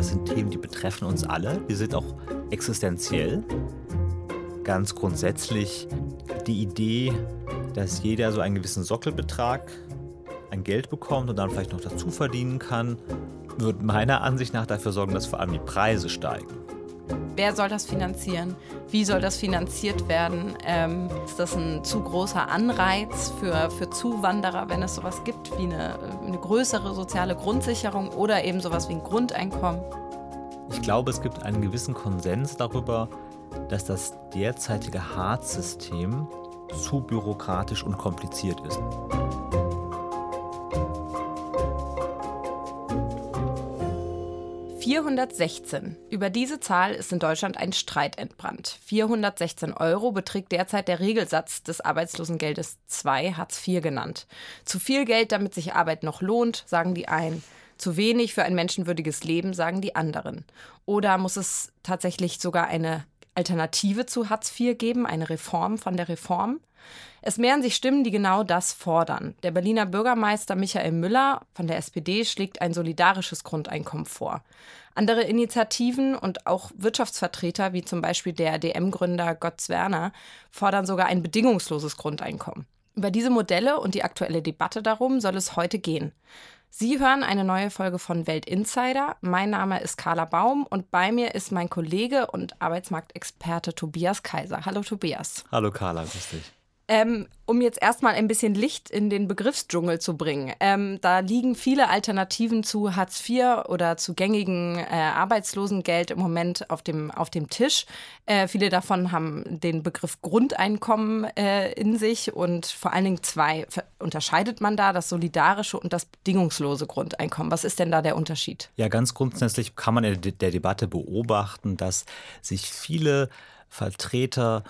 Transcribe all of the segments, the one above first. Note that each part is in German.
Das sind Themen, die betreffen uns alle. Die sind auch existenziell. Ganz grundsätzlich die Idee, dass jeder so einen gewissen Sockelbetrag an Geld bekommt und dann vielleicht noch dazu verdienen kann, wird meiner Ansicht nach dafür sorgen, dass vor allem die Preise steigen. Wer soll das finanzieren? Wie soll das finanziert werden? Ähm, ist das ein zu großer Anreiz für, für Zuwanderer, wenn es sowas gibt wie eine, eine größere soziale Grundsicherung oder eben sowas wie ein Grundeinkommen? Ich glaube, es gibt einen gewissen Konsens darüber, dass das derzeitige Hartz-System zu bürokratisch und kompliziert ist. 416. Über diese Zahl ist in Deutschland ein Streit entbrannt. 416 Euro beträgt derzeit der Regelsatz des Arbeitslosengeldes 2, Hartz IV genannt. Zu viel Geld, damit sich Arbeit noch lohnt, sagen die einen. Zu wenig für ein menschenwürdiges Leben, sagen die anderen. Oder muss es tatsächlich sogar eine Alternative zu Hartz IV geben, eine Reform von der Reform? Es mehren sich Stimmen, die genau das fordern. Der Berliner Bürgermeister Michael Müller von der SPD schlägt ein solidarisches Grundeinkommen vor. Andere Initiativen und auch Wirtschaftsvertreter, wie zum Beispiel der DM-Gründer Götz Werner, fordern sogar ein bedingungsloses Grundeinkommen. Über diese Modelle und die aktuelle Debatte darum soll es heute gehen. Sie hören eine neue Folge von Welt Insider. Mein Name ist Carla Baum und bei mir ist mein Kollege und Arbeitsmarktexperte Tobias Kaiser. Hallo Tobias. Hallo Carla, grüß dich. Ähm, um jetzt erstmal ein bisschen Licht in den Begriffsdschungel zu bringen. Ähm, da liegen viele Alternativen zu Hartz IV oder zu gängigen äh, Arbeitslosengeld im Moment auf dem, auf dem Tisch. Äh, viele davon haben den Begriff Grundeinkommen äh, in sich und vor allen Dingen zwei unterscheidet man da, das solidarische und das bedingungslose Grundeinkommen. Was ist denn da der Unterschied? Ja, ganz grundsätzlich kann man in der Debatte beobachten, dass sich viele Vertreter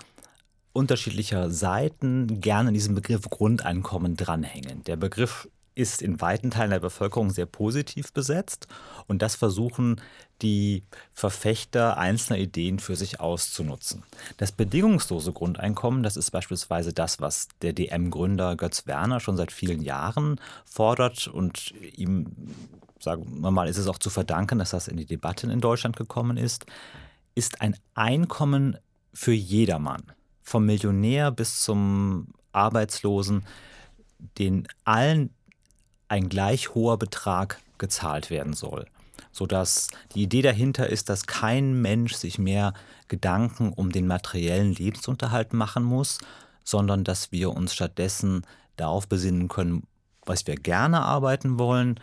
unterschiedlicher Seiten gerne an diesem Begriff Grundeinkommen dranhängen. Der Begriff ist in weiten Teilen der Bevölkerung sehr positiv besetzt und das versuchen die Verfechter einzelner Ideen für sich auszunutzen. Das bedingungslose Grundeinkommen, das ist beispielsweise das, was der DM-Gründer Götz Werner schon seit vielen Jahren fordert und ihm, sagen wir mal, ist es auch zu verdanken, dass das in die Debatten in Deutschland gekommen ist, ist ein Einkommen für jedermann vom Millionär bis zum Arbeitslosen, den allen ein gleich hoher Betrag gezahlt werden soll. Sodass die Idee dahinter ist, dass kein Mensch sich mehr Gedanken um den materiellen Lebensunterhalt machen muss, sondern dass wir uns stattdessen darauf besinnen können, was wir gerne arbeiten wollen,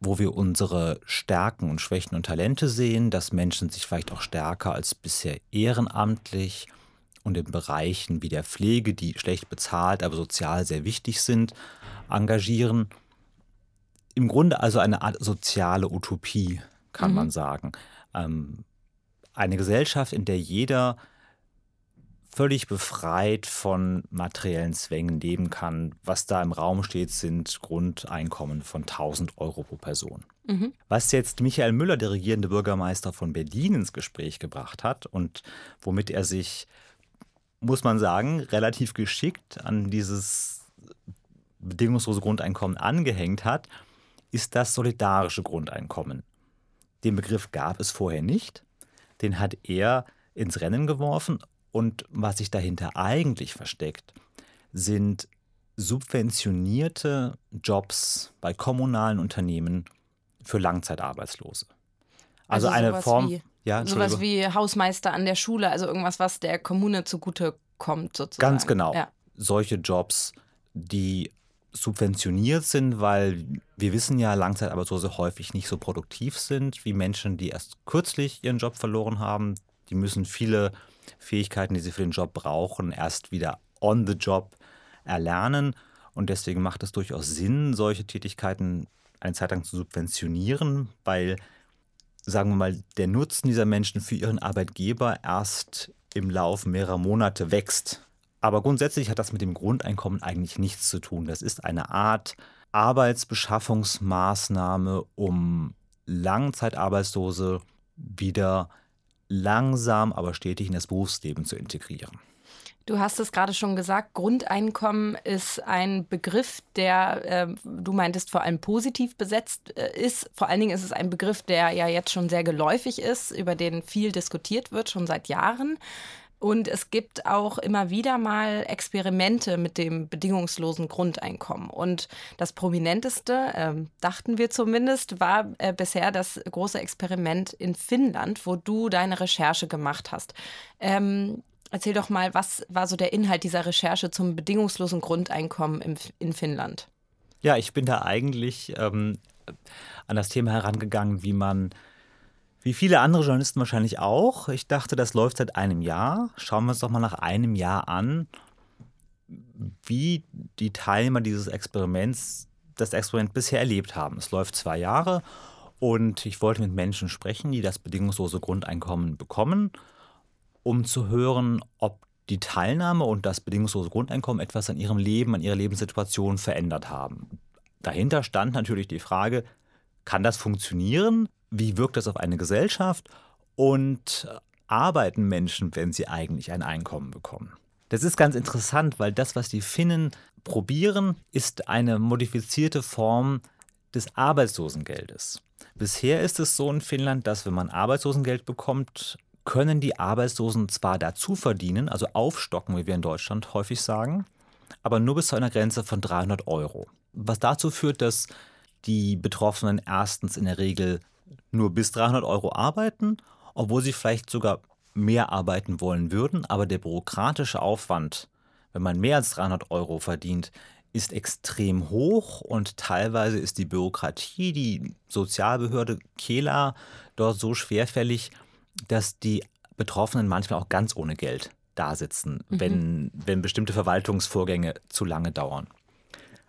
wo wir unsere Stärken und Schwächen und Talente sehen, dass Menschen sich vielleicht auch stärker als bisher ehrenamtlich und in Bereichen wie der Pflege, die schlecht bezahlt, aber sozial sehr wichtig sind, engagieren. Im Grunde also eine Art soziale Utopie, kann mhm. man sagen. Ähm, eine Gesellschaft, in der jeder völlig befreit von materiellen Zwängen leben kann. Was da im Raum steht, sind Grundeinkommen von 1000 Euro pro Person. Mhm. Was jetzt Michael Müller, der regierende Bürgermeister von Berlin, ins Gespräch gebracht hat und womit er sich muss man sagen, relativ geschickt an dieses bedingungslose Grundeinkommen angehängt hat, ist das solidarische Grundeinkommen. Den Begriff gab es vorher nicht. Den hat er ins Rennen geworfen. Und was sich dahinter eigentlich versteckt, sind subventionierte Jobs bei kommunalen Unternehmen für Langzeitarbeitslose. Also, also eine Form. Ja, Sowas wie Hausmeister an der Schule, also irgendwas, was der Kommune zugute kommt, sozusagen. Ganz genau. Ja. Solche Jobs, die subventioniert sind, weil wir wissen ja, Langzeitarbeitslose häufig nicht so produktiv sind wie Menschen, die erst kürzlich ihren Job verloren haben. Die müssen viele Fähigkeiten, die sie für den Job brauchen, erst wieder on the job erlernen. Und deswegen macht es durchaus Sinn, solche Tätigkeiten eine Zeit lang zu subventionieren, weil sagen wir mal, der Nutzen dieser Menschen für ihren Arbeitgeber erst im Laufe mehrerer Monate wächst. Aber grundsätzlich hat das mit dem Grundeinkommen eigentlich nichts zu tun. Das ist eine Art Arbeitsbeschaffungsmaßnahme, um Langzeitarbeitslose wieder langsam, aber stetig in das Berufsleben zu integrieren. Du hast es gerade schon gesagt, Grundeinkommen ist ein Begriff, der, äh, du meintest, vor allem positiv besetzt äh, ist. Vor allen Dingen ist es ein Begriff, der ja jetzt schon sehr geläufig ist, über den viel diskutiert wird, schon seit Jahren. Und es gibt auch immer wieder mal Experimente mit dem bedingungslosen Grundeinkommen. Und das prominenteste, äh, dachten wir zumindest, war äh, bisher das große Experiment in Finnland, wo du deine Recherche gemacht hast. Ähm, Erzähl doch mal, was war so der Inhalt dieser Recherche zum bedingungslosen Grundeinkommen im, in Finnland? Ja, ich bin da eigentlich ähm, an das Thema herangegangen, wie man, wie viele andere Journalisten wahrscheinlich auch. Ich dachte, das läuft seit einem Jahr. Schauen wir uns doch mal nach einem Jahr an, wie die Teilnehmer dieses Experiments das Experiment bisher erlebt haben. Es läuft zwei Jahre und ich wollte mit Menschen sprechen, die das bedingungslose Grundeinkommen bekommen um zu hören, ob die Teilnahme und das bedingungslose Grundeinkommen etwas an ihrem Leben, an ihrer Lebenssituation verändert haben. Dahinter stand natürlich die Frage, kann das funktionieren? Wie wirkt das auf eine Gesellschaft? Und arbeiten Menschen, wenn sie eigentlich ein Einkommen bekommen? Das ist ganz interessant, weil das, was die Finnen probieren, ist eine modifizierte Form des Arbeitslosengeldes. Bisher ist es so in Finnland, dass wenn man Arbeitslosengeld bekommt, können die Arbeitslosen zwar dazu verdienen, also aufstocken, wie wir in Deutschland häufig sagen, aber nur bis zu einer Grenze von 300 Euro. Was dazu führt, dass die Betroffenen erstens in der Regel nur bis 300 Euro arbeiten, obwohl sie vielleicht sogar mehr arbeiten wollen würden, aber der bürokratische Aufwand, wenn man mehr als 300 Euro verdient, ist extrem hoch und teilweise ist die Bürokratie, die Sozialbehörde Kela dort so schwerfällig, dass die Betroffenen manchmal auch ganz ohne Geld da sitzen, mhm. wenn, wenn bestimmte Verwaltungsvorgänge zu lange dauern.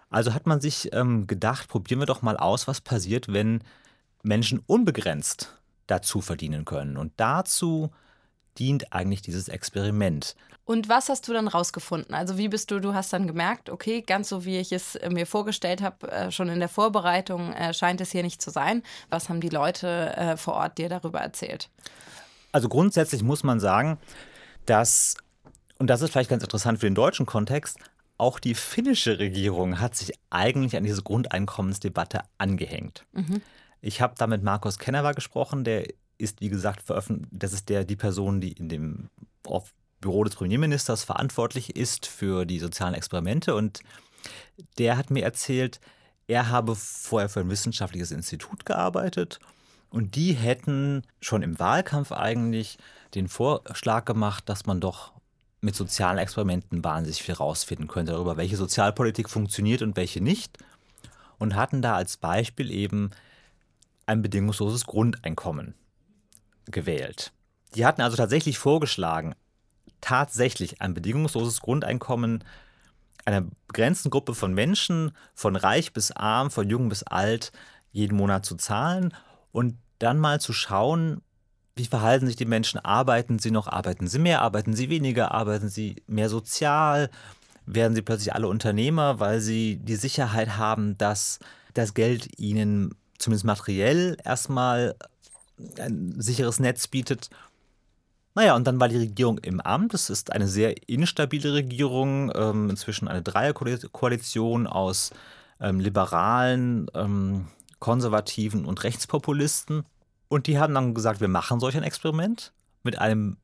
Also hat man sich ähm, gedacht, probieren wir doch mal aus, was passiert, wenn Menschen unbegrenzt dazu verdienen können. Und dazu dient eigentlich dieses Experiment. Und was hast du dann rausgefunden? Also wie bist du, du hast dann gemerkt, okay, ganz so wie ich es mir vorgestellt habe, äh, schon in der Vorbereitung äh, scheint es hier nicht zu sein. Was haben die Leute äh, vor Ort dir darüber erzählt? Also grundsätzlich muss man sagen, dass, und das ist vielleicht ganz interessant für den deutschen Kontext, auch die finnische Regierung hat sich eigentlich an diese Grundeinkommensdebatte angehängt. Mhm. Ich habe da mit Markus Kennewer gesprochen, der ist, wie gesagt, veröffentlicht, das ist der, die Person, die in dem Büro des Premierministers verantwortlich ist für die sozialen Experimente. Und der hat mir erzählt, er habe vorher für ein wissenschaftliches Institut gearbeitet und die hätten schon im Wahlkampf eigentlich den Vorschlag gemacht, dass man doch mit sozialen Experimenten wahnsinnig viel rausfinden könnte darüber, welche Sozialpolitik funktioniert und welche nicht. Und hatten da als Beispiel eben ein bedingungsloses Grundeinkommen gewählt. Die hatten also tatsächlich vorgeschlagen, tatsächlich ein bedingungsloses Grundeinkommen einer begrenzten Gruppe von Menschen, von reich bis arm, von jung bis alt, jeden Monat zu zahlen und dann mal zu schauen, wie verhalten sich die Menschen? Arbeiten sie noch? Arbeiten sie mehr? Arbeiten sie weniger? Arbeiten sie mehr sozial? Werden sie plötzlich alle Unternehmer, weil sie die Sicherheit haben, dass das Geld ihnen zumindest materiell erstmal ein sicheres Netz bietet? Naja, und dann war die Regierung im Amt. Es ist eine sehr instabile Regierung, ähm, inzwischen eine Dreierkoalition aus ähm, Liberalen, ähm, Konservativen und Rechtspopulisten. Und die haben dann gesagt, wir machen solch ein Experiment mit einem,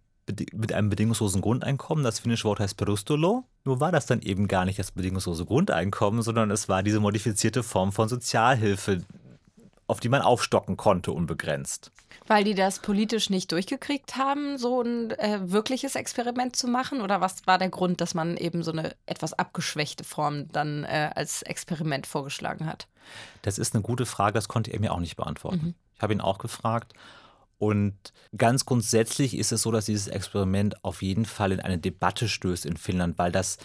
mit einem bedingungslosen Grundeinkommen. Das finnische Wort heißt Perustolo. Nur war das dann eben gar nicht das bedingungslose Grundeinkommen, sondern es war diese modifizierte Form von Sozialhilfe, auf die man aufstocken konnte, unbegrenzt. Weil die das politisch nicht durchgekriegt haben, so ein äh, wirkliches Experiment zu machen? Oder was war der Grund, dass man eben so eine etwas abgeschwächte Form dann äh, als Experiment vorgeschlagen hat? Das ist eine gute Frage, das konnte er mir auch nicht beantworten. Mhm. Ich habe ihn auch gefragt. Und ganz grundsätzlich ist es so, dass dieses Experiment auf jeden Fall in eine Debatte stößt in Finnland, weil das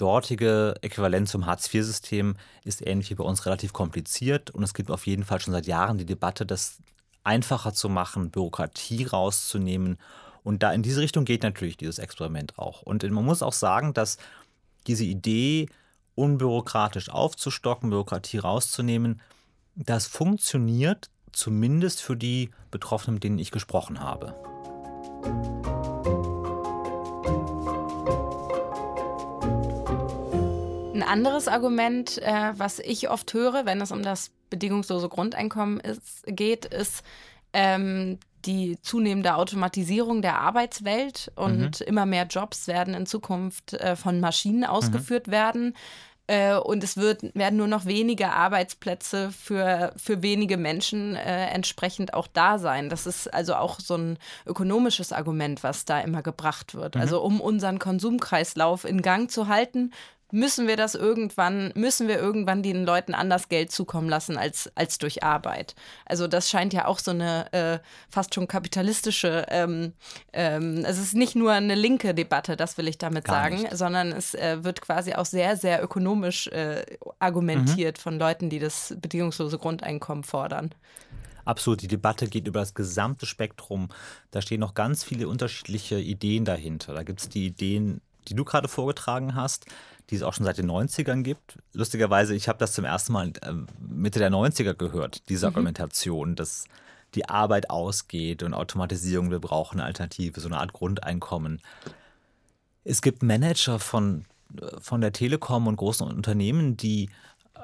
dortige Äquivalent zum Hartz-IV-System ist ähnlich wie bei uns relativ kompliziert. Und es gibt auf jeden Fall schon seit Jahren die Debatte, das einfacher zu machen, Bürokratie rauszunehmen. Und da in diese Richtung geht natürlich dieses Experiment auch. Und man muss auch sagen, dass diese Idee, unbürokratisch aufzustocken, Bürokratie rauszunehmen, das funktioniert zumindest für die Betroffenen, mit denen ich gesprochen habe. Ein anderes Argument, äh, was ich oft höre, wenn es um das bedingungslose Grundeinkommen ist, geht, ist ähm, die zunehmende Automatisierung der Arbeitswelt und mhm. immer mehr Jobs werden in Zukunft äh, von Maschinen ausgeführt mhm. werden. Äh, und es wird, werden nur noch wenige Arbeitsplätze für, für wenige Menschen äh, entsprechend auch da sein. Das ist also auch so ein ökonomisches Argument, was da immer gebracht wird. Mhm. Also um unseren Konsumkreislauf in Gang zu halten, müssen wir das irgendwann, müssen wir irgendwann den Leuten anders Geld zukommen lassen als, als durch Arbeit. Also das scheint ja auch so eine äh, fast schon kapitalistische, ähm, ähm, es ist nicht nur eine linke Debatte, das will ich damit Gar sagen, nicht. sondern es äh, wird quasi auch sehr, sehr ökonomisch äh, argumentiert mhm. von Leuten, die das bedingungslose Grundeinkommen fordern. Absolut, die Debatte geht über das gesamte Spektrum. Da stehen noch ganz viele unterschiedliche Ideen dahinter. Da gibt es die Ideen, die du gerade vorgetragen hast, die es auch schon seit den 90ern gibt. Lustigerweise, ich habe das zum ersten Mal äh, Mitte der 90er gehört, diese mhm. Argumentation, dass die Arbeit ausgeht und Automatisierung, wir brauchen eine Alternative, so eine Art Grundeinkommen. Es gibt Manager von, von der Telekom und großen Unternehmen, die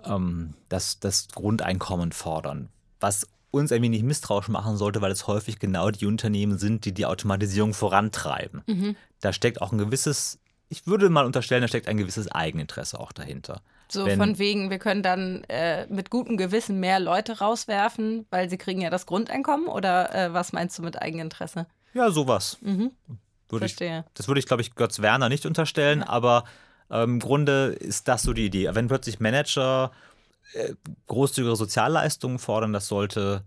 ähm, das, das Grundeinkommen fordern, was uns irgendwie nicht misstrauisch machen sollte, weil es häufig genau die Unternehmen sind, die die Automatisierung vorantreiben. Mhm. Da steckt auch ein gewisses ich würde mal unterstellen, da steckt ein gewisses Eigeninteresse auch dahinter. So Wenn, von wegen, wir können dann äh, mit gutem Gewissen mehr Leute rauswerfen, weil sie kriegen ja das Grundeinkommen oder äh, was meinst du mit Eigeninteresse? Ja, sowas. Mhm. Würde Verstehe. Ich, das würde ich, glaube ich, Götz Werner nicht unterstellen, ja. aber äh, im Grunde ist das so die Idee. Wenn plötzlich Manager äh, großzügige Sozialleistungen fordern, das sollte,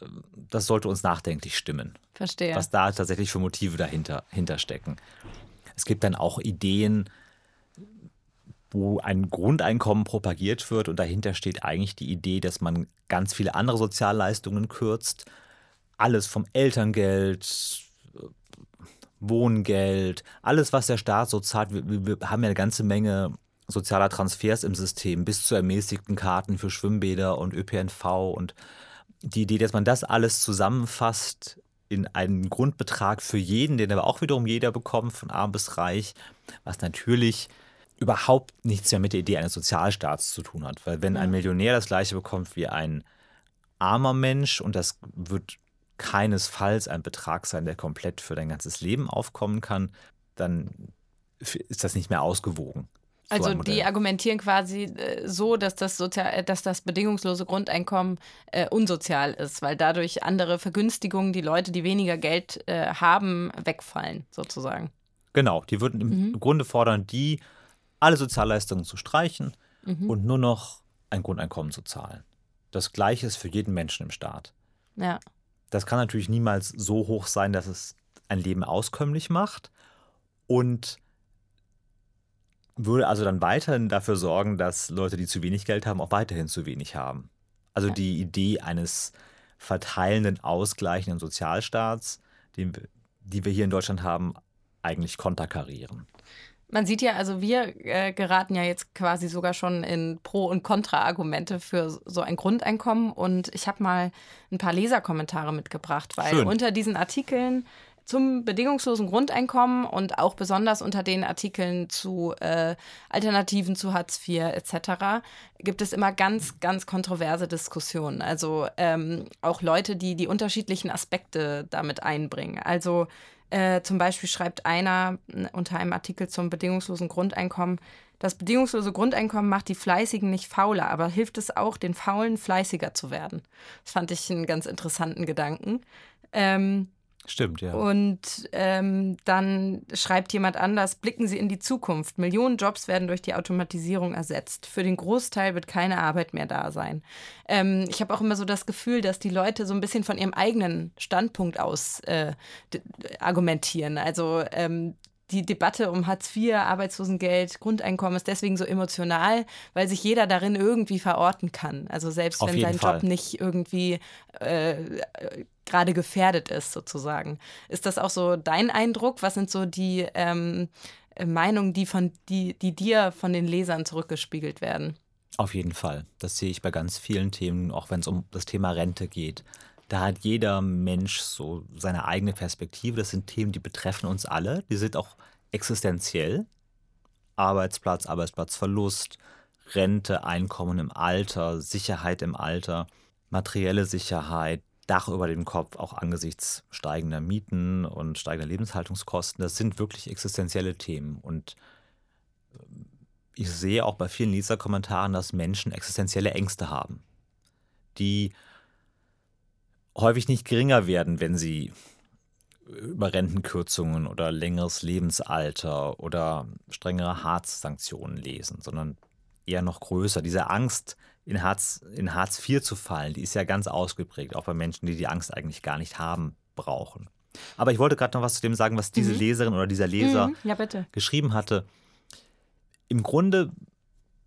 äh, das sollte uns nachdenklich stimmen. Verstehe. Was da tatsächlich für Motive dahinter, dahinter stecken. Es gibt dann auch Ideen, wo ein Grundeinkommen propagiert wird und dahinter steht eigentlich die Idee, dass man ganz viele andere Sozialleistungen kürzt. Alles vom Elterngeld, Wohngeld, alles, was der Staat so zahlt. Wir, wir haben ja eine ganze Menge sozialer Transfers im System, bis zu ermäßigten Karten für Schwimmbäder und ÖPNV und die Idee, dass man das alles zusammenfasst in einen Grundbetrag für jeden, den aber auch wiederum jeder bekommt, von arm bis reich, was natürlich überhaupt nichts mehr mit der Idee eines Sozialstaats zu tun hat. Weil wenn ein Millionär das gleiche bekommt wie ein armer Mensch und das wird keinesfalls ein Betrag sein, der komplett für dein ganzes Leben aufkommen kann, dann ist das nicht mehr ausgewogen. Also die argumentieren quasi äh, so, dass das, Sozial äh, dass das bedingungslose Grundeinkommen äh, unsozial ist, weil dadurch andere Vergünstigungen, die Leute, die weniger Geld äh, haben, wegfallen, sozusagen. Genau, die würden im mhm. Grunde fordern, die alle Sozialleistungen zu streichen mhm. und nur noch ein Grundeinkommen zu zahlen. Das gleiche ist für jeden Menschen im Staat. Ja. Das kann natürlich niemals so hoch sein, dass es ein Leben auskömmlich macht. Und würde also dann weiterhin dafür sorgen, dass Leute, die zu wenig Geld haben, auch weiterhin zu wenig haben. Also die Idee eines verteilenden, ausgleichenden Sozialstaats, den, die wir hier in Deutschland haben, eigentlich konterkarieren. Man sieht ja, also wir äh, geraten ja jetzt quasi sogar schon in Pro- und Kontra-Argumente für so ein Grundeinkommen. Und ich habe mal ein paar Leserkommentare mitgebracht, weil Schön. unter diesen Artikeln zum bedingungslosen Grundeinkommen und auch besonders unter den Artikeln zu äh, Alternativen zu Hartz IV etc. gibt es immer ganz, ganz kontroverse Diskussionen. Also ähm, auch Leute, die die unterschiedlichen Aspekte damit einbringen. Also äh, zum Beispiel schreibt einer unter einem Artikel zum bedingungslosen Grundeinkommen, das bedingungslose Grundeinkommen macht die Fleißigen nicht fauler, aber hilft es auch, den Faulen fleißiger zu werden. Das fand ich einen ganz interessanten Gedanken. Ähm, Stimmt, ja. Und ähm, dann schreibt jemand anders, blicken Sie in die Zukunft. Millionen Jobs werden durch die Automatisierung ersetzt. Für den Großteil wird keine Arbeit mehr da sein. Ähm, ich habe auch immer so das Gefühl, dass die Leute so ein bisschen von ihrem eigenen Standpunkt aus äh, argumentieren. Also ähm, die Debatte um Hartz IV, Arbeitslosengeld, Grundeinkommen ist deswegen so emotional, weil sich jeder darin irgendwie verorten kann. Also selbst Auf wenn sein Fall. Job nicht irgendwie äh, gerade gefährdet ist, sozusagen. Ist das auch so dein Eindruck? Was sind so die ähm, Meinungen, die, von, die, die dir von den Lesern zurückgespiegelt werden? Auf jeden Fall. Das sehe ich bei ganz vielen Themen, auch wenn es um das Thema Rente geht. Da hat jeder Mensch so seine eigene Perspektive. Das sind Themen, die betreffen uns alle. Die sind auch existenziell. Arbeitsplatz, Arbeitsplatzverlust, Rente, Einkommen im Alter, Sicherheit im Alter, materielle Sicherheit, Dach über dem Kopf, auch angesichts steigender Mieten und steigender Lebenshaltungskosten. Das sind wirklich existenzielle Themen. Und äh, ich sehe auch bei vielen Leserkommentaren, dass Menschen existenzielle Ängste haben, die häufig nicht geringer werden, wenn sie über Rentenkürzungen oder längeres Lebensalter oder strengere Hartz-Sanktionen lesen, sondern eher noch größer. Diese Angst, in Hartz, in Hartz IV zu fallen, die ist ja ganz ausgeprägt, auch bei Menschen, die die Angst eigentlich gar nicht haben brauchen. Aber ich wollte gerade noch was zu dem sagen, was diese mhm. Leserin oder dieser Leser mhm. ja, geschrieben hatte. Im Grunde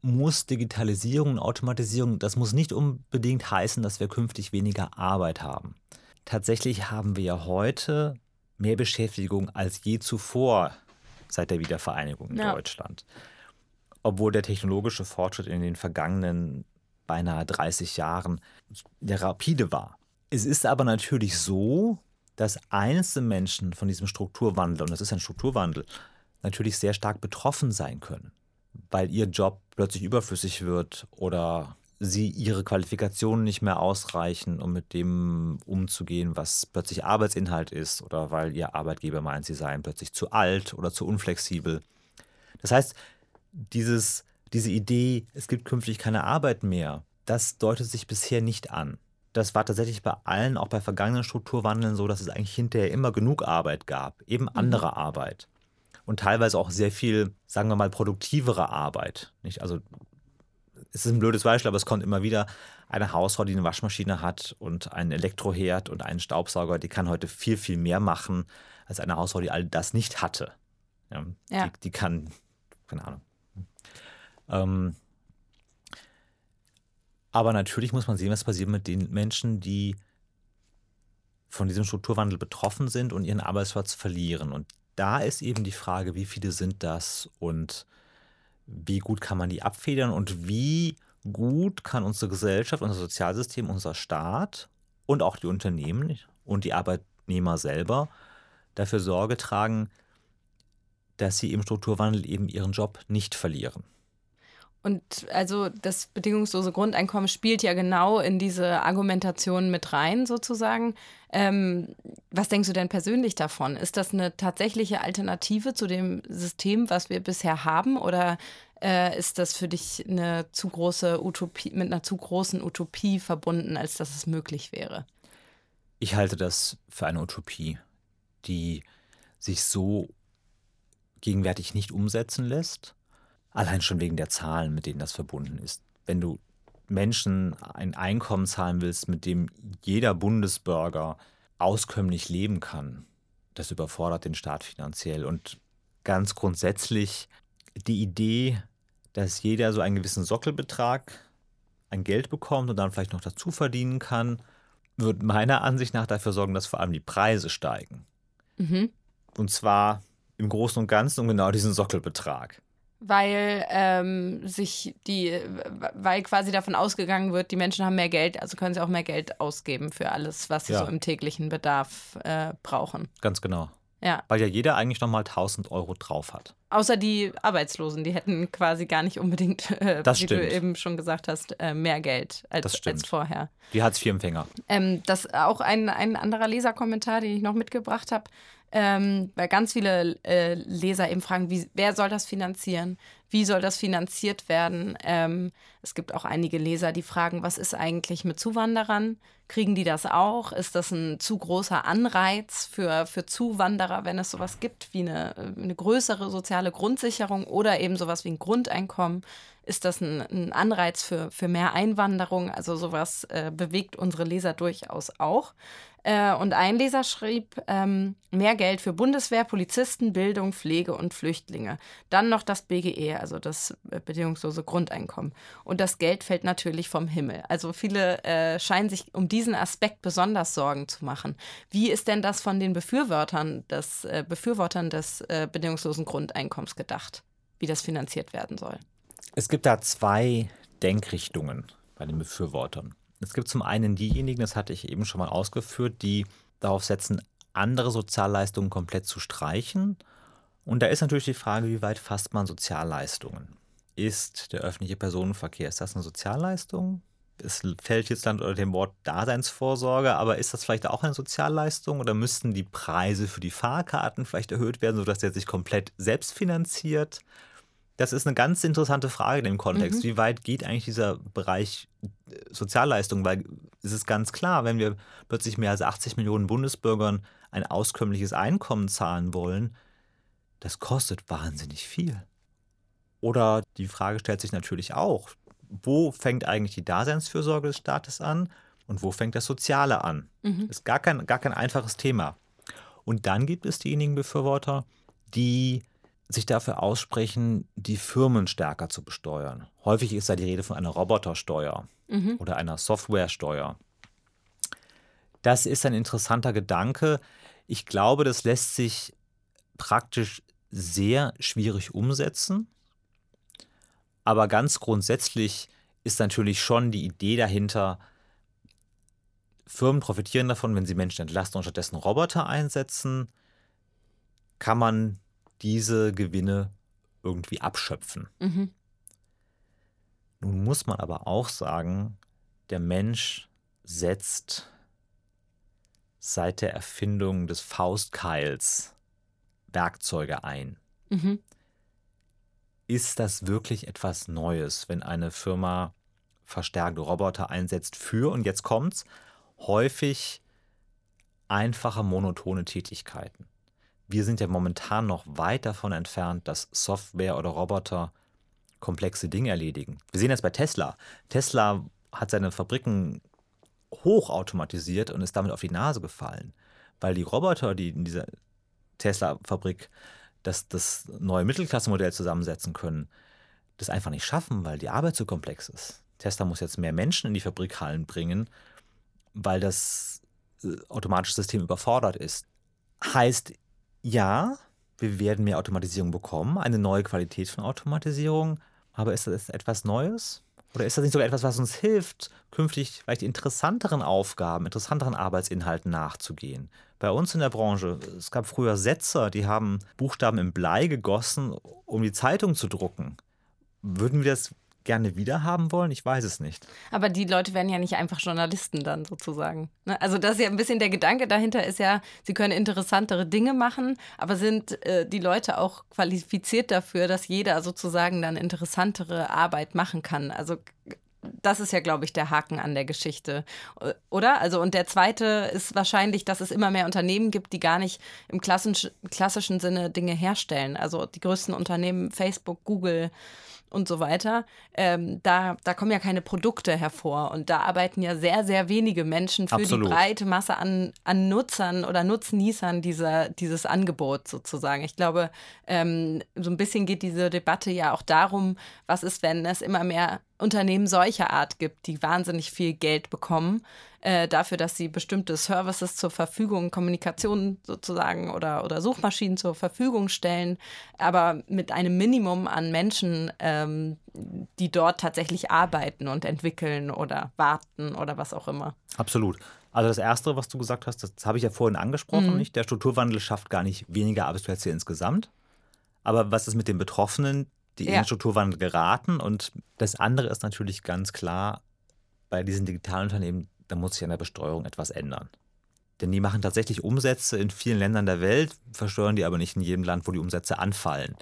muss Digitalisierung und Automatisierung, das muss nicht unbedingt heißen, dass wir künftig weniger Arbeit haben. Tatsächlich haben wir ja heute mehr Beschäftigung als je zuvor seit der Wiedervereinigung in ja. Deutschland. Obwohl der technologische Fortschritt in den vergangenen beinahe 30 Jahren der rapide war. Es ist aber natürlich so, dass einzelne Menschen von diesem Strukturwandel, und das ist ein Strukturwandel, natürlich sehr stark betroffen sein können, weil ihr Job plötzlich überflüssig wird oder sie ihre Qualifikationen nicht mehr ausreichen, um mit dem umzugehen, was plötzlich Arbeitsinhalt ist oder weil ihr Arbeitgeber meint, sie seien plötzlich zu alt oder zu unflexibel. Das heißt, dieses, diese Idee, es gibt künftig keine Arbeit mehr, das deutet sich bisher nicht an. Das war tatsächlich bei allen, auch bei vergangenen Strukturwandeln so, dass es eigentlich hinterher immer genug Arbeit gab, eben mhm. andere mhm. Arbeit. Und teilweise auch sehr viel, sagen wir mal, produktivere Arbeit. Nicht? Also es ist ein blödes Beispiel, aber es kommt immer wieder. Eine Hausfrau, die eine Waschmaschine hat und einen Elektroherd und einen Staubsauger, die kann heute viel, viel mehr machen als eine Hausfrau, die all das nicht hatte. Ja, ja. Die, die, kann, keine Ahnung. Ähm, aber natürlich muss man sehen, was passiert mit den Menschen, die von diesem Strukturwandel betroffen sind und ihren Arbeitsplatz verlieren. Und da ist eben die Frage, wie viele sind das und wie gut kann man die abfedern und wie gut kann unsere Gesellschaft, unser Sozialsystem, unser Staat und auch die Unternehmen und die Arbeitnehmer selber dafür Sorge tragen, dass sie im Strukturwandel eben ihren Job nicht verlieren. Und also das bedingungslose Grundeinkommen spielt ja genau in diese Argumentation mit rein, sozusagen. Ähm, was denkst du denn persönlich davon? Ist das eine tatsächliche Alternative zu dem System, was wir bisher haben? Oder äh, ist das für dich eine zu große Utopie, mit einer zu großen Utopie verbunden, als dass es möglich wäre? Ich halte das für eine Utopie, die sich so gegenwärtig nicht umsetzen lässt Allein schon wegen der Zahlen, mit denen das verbunden ist. Wenn du Menschen ein Einkommen zahlen willst, mit dem jeder Bundesbürger auskömmlich leben kann, das überfordert den Staat finanziell. Und ganz grundsätzlich die Idee, dass jeder so einen gewissen Sockelbetrag an Geld bekommt und dann vielleicht noch dazu verdienen kann, wird meiner Ansicht nach dafür sorgen, dass vor allem die Preise steigen. Mhm. Und zwar im Großen und Ganzen um genau diesen Sockelbetrag weil ähm, sich die, weil quasi davon ausgegangen wird, die Menschen haben mehr Geld, also können sie auch mehr Geld ausgeben für alles, was sie ja. so im täglichen Bedarf äh, brauchen. Ganz genau. Ja. Weil ja jeder eigentlich nochmal 1000 Euro drauf hat. Außer die Arbeitslosen, die hätten quasi gar nicht unbedingt, äh, wie stimmt. du eben schon gesagt hast, äh, mehr Geld als, als vorher. Die Hartz-IV-Empfänger. Ähm, das auch ein, ein anderer Leserkommentar, den ich noch mitgebracht habe ähm, weil ganz viele äh, Leser eben fragen, wie, wer soll das finanzieren? Wie soll das finanziert werden? Ähm, es gibt auch einige Leser, die fragen, was ist eigentlich mit Zuwanderern? Kriegen die das auch? Ist das ein zu großer Anreiz für, für Zuwanderer, wenn es sowas gibt wie eine, eine größere soziale Grundsicherung oder eben sowas wie ein Grundeinkommen? Ist das ein, ein Anreiz für, für mehr Einwanderung? Also sowas äh, bewegt unsere Leser durchaus auch. Äh, und ein Leser schrieb, ähm, mehr Geld für Bundeswehr, Polizisten, Bildung, Pflege und Flüchtlinge. Dann noch das BGE, also das äh, bedingungslose Grundeinkommen. Und das Geld fällt natürlich vom Himmel. Also viele äh, scheinen sich um diesen Aspekt besonders Sorgen zu machen. Wie ist denn das von den Befürwortern des, äh, Befürwortern des bedingungslosen Grundeinkommens gedacht, wie das finanziert werden soll? Es gibt da zwei Denkrichtungen bei den Befürwortern. Es gibt zum einen diejenigen, das hatte ich eben schon mal ausgeführt, die darauf setzen, andere Sozialleistungen komplett zu streichen Und da ist natürlich die Frage, wie weit fasst man Sozialleistungen? Ist der öffentliche Personenverkehr, ist das eine Sozialleistung? Es fällt jetzt dann unter dem Wort Daseinsvorsorge, aber ist das vielleicht auch eine Sozialleistung oder müssten die Preise für die Fahrkarten vielleicht erhöht werden, sodass der sich komplett selbst finanziert? Das ist eine ganz interessante Frage in dem Kontext. Mhm. Wie weit geht eigentlich dieser Bereich äh, Sozialleistung? Weil es ist ganz klar, wenn wir plötzlich mehr als 80 Millionen Bundesbürgern ein auskömmliches Einkommen zahlen wollen, das kostet wahnsinnig viel. Oder die Frage stellt sich natürlich auch, wo fängt eigentlich die Daseinsfürsorge des Staates an und wo fängt das Soziale an? Mhm. Das ist gar kein, gar kein einfaches Thema. Und dann gibt es diejenigen Befürworter, die sich dafür aussprechen, die Firmen stärker zu besteuern. Häufig ist da die Rede von einer Robotersteuer mhm. oder einer Softwaresteuer. Das ist ein interessanter Gedanke. Ich glaube, das lässt sich praktisch sehr schwierig umsetzen. Aber ganz grundsätzlich ist natürlich schon die Idee dahinter, Firmen profitieren davon, wenn sie Menschen entlasten und stattdessen Roboter einsetzen, kann man diese Gewinne irgendwie abschöpfen. Mhm. Nun muss man aber auch sagen, der Mensch setzt seit der Erfindung des Faustkeils Werkzeuge ein. Mhm. Ist das wirklich etwas Neues, wenn eine Firma verstärkte Roboter einsetzt für, und jetzt kommt's, häufig einfache monotone Tätigkeiten? Wir sind ja momentan noch weit davon entfernt, dass Software oder Roboter komplexe Dinge erledigen. Wir sehen das bei Tesla. Tesla hat seine Fabriken hochautomatisiert und ist damit auf die Nase gefallen, weil die Roboter, die in dieser Tesla-Fabrik das, das neue Mittelklasse-Modell zusammensetzen können, das einfach nicht schaffen, weil die Arbeit zu komplex ist. Tesla muss jetzt mehr Menschen in die Fabrikhallen bringen, weil das äh, automatische System überfordert ist. Heißt, ja, wir werden mehr Automatisierung bekommen, eine neue Qualität von Automatisierung, aber ist das etwas Neues? Oder ist das nicht sogar etwas, was uns hilft, künftig vielleicht interessanteren Aufgaben, interessanteren Arbeitsinhalten nachzugehen? Bei uns in der Branche, es gab früher Setzer, die haben Buchstaben im Blei gegossen, um die Zeitung zu drucken. Würden wir das gerne wieder haben wollen? Ich weiß es nicht. Aber die Leute werden ja nicht einfach Journalisten dann sozusagen. Ne? Also das ist ja ein bisschen der Gedanke dahinter ist ja, sie können interessantere Dinge machen, aber sind äh, die Leute auch qualifiziert dafür, dass jeder sozusagen dann interessantere Arbeit machen kann. Also das ist ja, glaube ich, der Haken an der Geschichte, äh, oder? Also, und der zweite ist wahrscheinlich, dass es immer mehr Unternehmen gibt, die gar nicht im klassischen, klassischen Sinne Dinge herstellen. Also die größten Unternehmen, Facebook, Google, und so weiter, ähm, da, da kommen ja keine Produkte hervor. Und da arbeiten ja sehr, sehr wenige Menschen für Absolut. die breite Masse an, an Nutzern oder Nutznießern dieser, dieses Angebots sozusagen. Ich glaube, ähm, so ein bisschen geht diese Debatte ja auch darum, was ist, wenn es immer mehr Unternehmen solcher Art gibt, die wahnsinnig viel Geld bekommen äh, dafür, dass sie bestimmte Services zur Verfügung, Kommunikation sozusagen oder, oder Suchmaschinen zur Verfügung stellen, aber mit einem Minimum an Menschen, ähm, die dort tatsächlich arbeiten und entwickeln oder warten oder was auch immer. Absolut. Also das Erste, was du gesagt hast, das habe ich ja vorhin angesprochen, mhm. nicht? Der Strukturwandel schafft gar nicht weniger Arbeitsplätze insgesamt. Aber was ist mit den Betroffenen, die ja. in den Strukturwandel geraten? Und das andere ist natürlich ganz klar, bei diesen digitalen Unternehmen, da muss sich an der Besteuerung etwas ändern. Denn die machen tatsächlich Umsätze in vielen Ländern der Welt, versteuern die aber nicht in jedem Land, wo die Umsätze anfallen.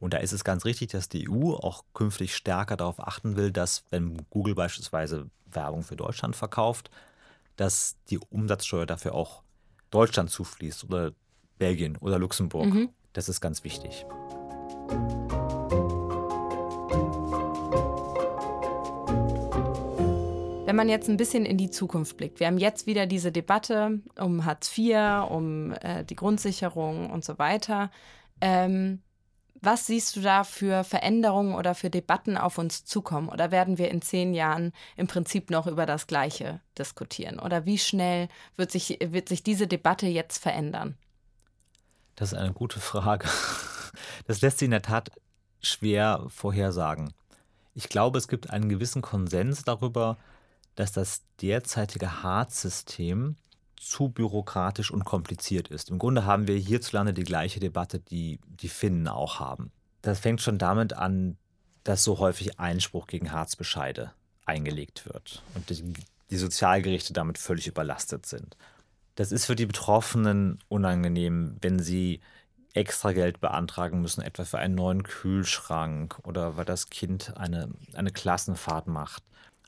Und da ist es ganz richtig, dass die EU auch künftig stärker darauf achten will, dass, wenn Google beispielsweise Werbung für Deutschland verkauft, dass die Umsatzsteuer dafür auch Deutschland zufließt oder Belgien oder Luxemburg. Mhm. Das ist ganz wichtig. Wenn man jetzt ein bisschen in die Zukunft blickt, wir haben jetzt wieder diese Debatte um Hartz IV, um äh, die Grundsicherung und so weiter. Ähm, was siehst du da für Veränderungen oder für Debatten auf uns zukommen? Oder werden wir in zehn Jahren im Prinzip noch über das Gleiche diskutieren? Oder wie schnell wird sich, wird sich diese Debatte jetzt verändern? Das ist eine gute Frage. Das lässt sich in der Tat schwer vorhersagen. Ich glaube, es gibt einen gewissen Konsens darüber, dass das derzeitige Hartz-System zu bürokratisch und kompliziert ist. Im Grunde haben wir hierzulande die gleiche Debatte, die die Finnen auch haben. Das fängt schon damit an, dass so häufig Einspruch gegen Harzbescheide eingelegt wird und die, die Sozialgerichte damit völlig überlastet sind. Das ist für die Betroffenen unangenehm, wenn sie extra Geld beantragen müssen, etwa für einen neuen Kühlschrank oder weil das Kind eine, eine Klassenfahrt macht.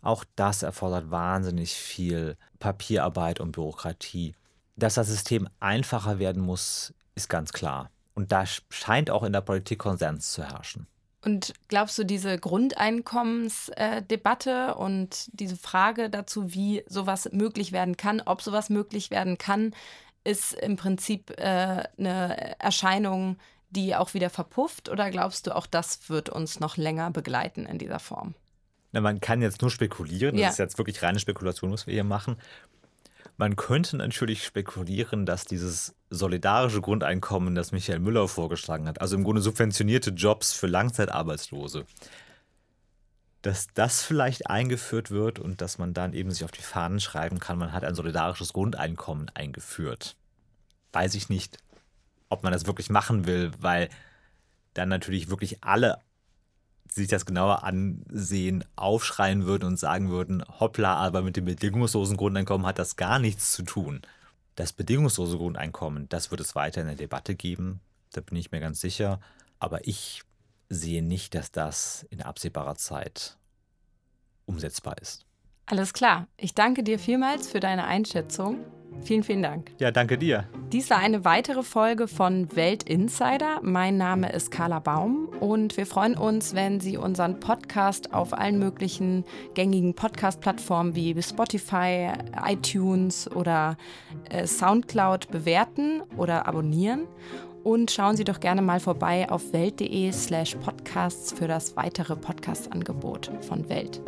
Auch das erfordert wahnsinnig viel Papierarbeit und Bürokratie. Dass das System einfacher werden muss, ist ganz klar. Und da scheint auch in der Politik Konsens zu herrschen. Und glaubst du, diese Grundeinkommensdebatte und diese Frage dazu, wie sowas möglich werden kann, ob sowas möglich werden kann, ist im Prinzip äh, eine Erscheinung, die auch wieder verpufft? Oder glaubst du, auch das wird uns noch länger begleiten in dieser Form? Na, man kann jetzt nur spekulieren. Das Ja. ist jetzt wirklich reine Spekulation, was wir hier machen. Man könnte natürlich spekulieren, dass dieses solidarische Grundeinkommen, das Michael Müller vorgeschlagen hat, also im Grunde subventionierte Jobs für Langzeitarbeitslose, dass das vielleicht eingeführt wird und dass man dann eben sich auf die Fahnen schreiben kann, man hat ein solidarisches Grundeinkommen eingeführt. Weiß ich nicht, ob man das wirklich machen will, weil dann natürlich wirklich alle sich das genauer ansehen, aufschreien würden und sagen würden, hoppla, aber mit dem bedingungslosen Grundeinkommen hat das gar nichts zu tun. Das bedingungslose Grundeinkommen, das wird es weiter in der Debatte geben, da bin ich mir ganz sicher. Aber ich sehe nicht, dass das in absehbarer Zeit umsetzbar ist. Alles klar. Ich danke dir vielmals für deine Einschätzung. Vielen, vielen Dank. Ja, danke dir. Dies war eine weitere Folge von Welt Insider. Mein Name ist Carla Baum und wir freuen uns, wenn Sie unseren Podcast auf allen möglichen gängigen Podcast-Plattformen wie Spotify, iTunes oder äh, Soundcloud bewerten oder abonnieren. Und schauen Sie doch gerne mal vorbei auf welt.de slash podcasts für das weitere Podcast-Angebot von Welt.